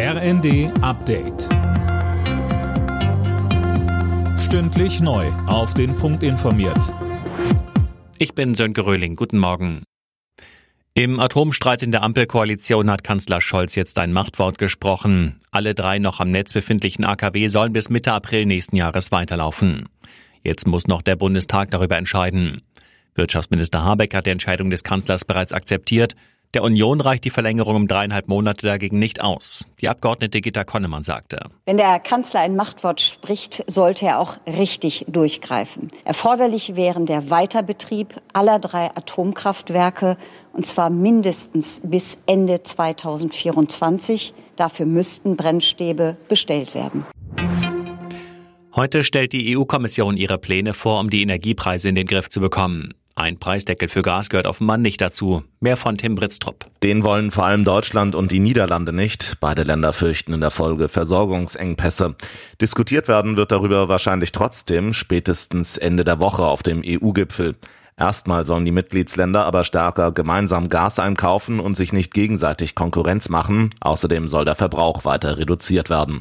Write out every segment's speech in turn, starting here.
RND Update. Stündlich neu. Auf den Punkt informiert. Ich bin Sönke Röhling. Guten Morgen. Im Atomstreit in der Ampelkoalition hat Kanzler Scholz jetzt ein Machtwort gesprochen. Alle drei noch am Netz befindlichen AKW sollen bis Mitte April nächsten Jahres weiterlaufen. Jetzt muss noch der Bundestag darüber entscheiden. Wirtschaftsminister Habeck hat die Entscheidung des Kanzlers bereits akzeptiert. Der Union reicht die Verlängerung um dreieinhalb Monate dagegen nicht aus. Die Abgeordnete Gitta Konnemann sagte. Wenn der Kanzler ein Machtwort spricht, sollte er auch richtig durchgreifen. Erforderlich wären der Weiterbetrieb aller drei Atomkraftwerke, und zwar mindestens bis Ende 2024. Dafür müssten Brennstäbe bestellt werden. Heute stellt die EU-Kommission ihre Pläne vor, um die Energiepreise in den Griff zu bekommen. Ein Preisdeckel für Gas gehört offenbar nicht dazu. Mehr von Tim Britztrup. Den wollen vor allem Deutschland und die Niederlande nicht. Beide Länder fürchten in der Folge Versorgungsengpässe. Diskutiert werden wird darüber wahrscheinlich trotzdem spätestens Ende der Woche auf dem EU-Gipfel. Erstmal sollen die Mitgliedsländer aber stärker gemeinsam Gas einkaufen und sich nicht gegenseitig Konkurrenz machen. Außerdem soll der Verbrauch weiter reduziert werden.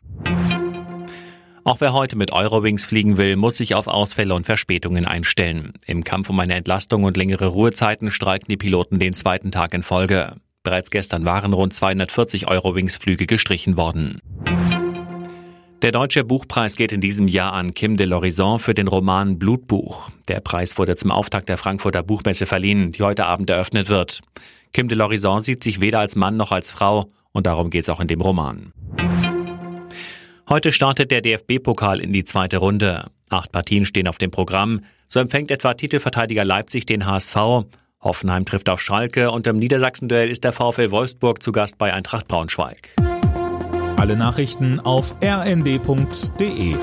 Auch wer heute mit Eurowings fliegen will, muss sich auf Ausfälle und Verspätungen einstellen. Im Kampf um eine Entlastung und längere Ruhezeiten streiken die Piloten den zweiten Tag in Folge. Bereits gestern waren rund 240 Eurowings-Flüge gestrichen worden. Der Deutsche Buchpreis geht in diesem Jahr an Kim de l'Horizon für den Roman Blutbuch. Der Preis wurde zum Auftakt der Frankfurter Buchmesse verliehen, die heute Abend eröffnet wird. Kim de l'Horizon sieht sich weder als Mann noch als Frau und darum geht es auch in dem Roman. Heute startet der DFB-Pokal in die zweite Runde. Acht Partien stehen auf dem Programm. So empfängt etwa Titelverteidiger Leipzig den HSV. Hoffenheim trifft auf Schalke und im Niedersachsen-Duell ist der VfL Wolfsburg zu Gast bei Eintracht Braunschweig. Alle Nachrichten auf rnd.de